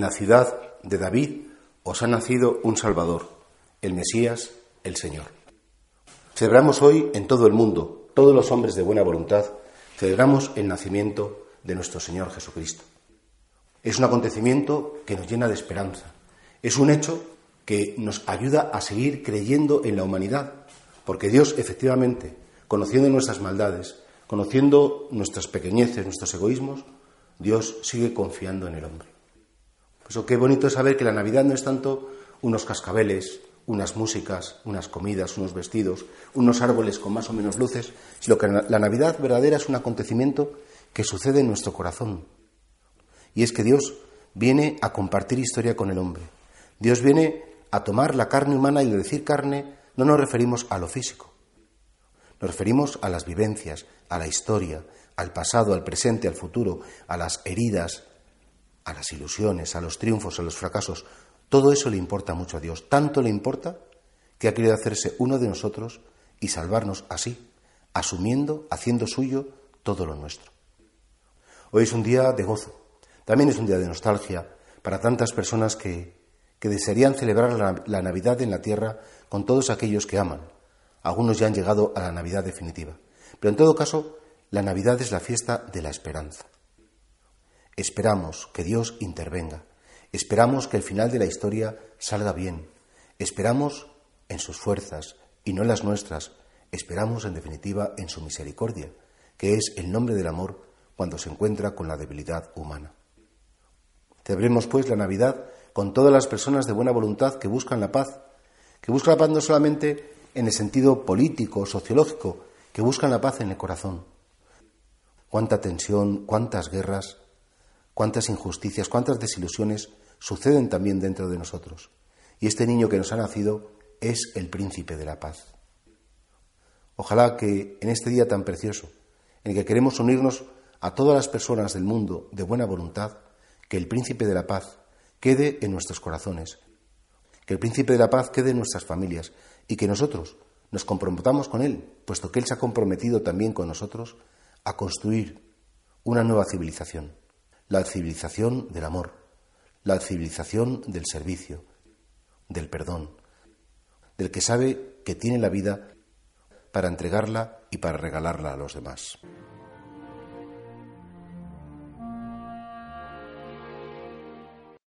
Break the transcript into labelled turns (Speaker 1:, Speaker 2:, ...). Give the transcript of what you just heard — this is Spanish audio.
Speaker 1: la ciudad de David os ha nacido un Salvador, el Mesías, el Señor. Celebramos hoy en todo el mundo, todos los hombres de buena voluntad, celebramos el nacimiento de nuestro Señor Jesucristo. Es un acontecimiento que nos llena de esperanza. Es un hecho que nos ayuda a seguir creyendo en la humanidad, porque Dios efectivamente, conociendo nuestras maldades, conociendo nuestras pequeñeces, nuestros egoísmos, Dios sigue confiando en el hombre. Eso qué bonito es saber que la Navidad no es tanto unos cascabeles, unas músicas, unas comidas, unos vestidos, unos árboles con más o menos luces, sino que la Navidad verdadera es un acontecimiento que sucede en nuestro corazón. Y es que Dios viene a compartir historia con el hombre. Dios viene a tomar la carne humana y de decir carne no nos referimos a lo físico. Nos referimos a las vivencias, a la historia, al pasado, al presente, al futuro, a las heridas, a las ilusiones, a los triunfos, a los fracasos. Todo eso le importa mucho a Dios. Tanto le importa que ha querido hacerse uno de nosotros y salvarnos así, asumiendo, haciendo suyo todo lo nuestro. Hoy es un día de gozo, también es un día de nostalgia para tantas personas que, desearían celebrar la, la Navidad en la tierra con todos aquellos que aman. Algunos ya han llegado a la Navidad definitiva. Pero en todo caso, la Navidad es la fiesta de la esperanza. Esperamos que Dios intervenga. Esperamos que el final de la historia salga bien. Esperamos en sus fuerzas y no en las nuestras. Esperamos, en definitiva, en su misericordia, que es el nombre del amor cuando se encuentra con la debilidad humana. Celebremos, pues, la Navidad con todas las personas de buena voluntad que buscan la paz, que buscan la paz no solamente en el sentido político, sociológico, que buscan la paz en el corazón, cuánta tensión, cuántas guerras, cuántas injusticias, cuántas desilusiones suceden también dentro de nosotros. Y este niño que nos ha nacido es el príncipe de la paz. Ojalá que en este día tan precioso, en el que queremos unirnos a todas las personas del mundo de buena voluntad, que el príncipe de la paz quede en nuestros corazones, que el príncipe de la paz quede en nuestras familias y que nosotros nos comprometamos con él, puesto que él se ha comprometido también con nosotros a construir una nueva civilización, la civilización del amor, la civilización del servicio, del perdón, del que sabe que tiene la vida para entregarla y para regalarla a los demás.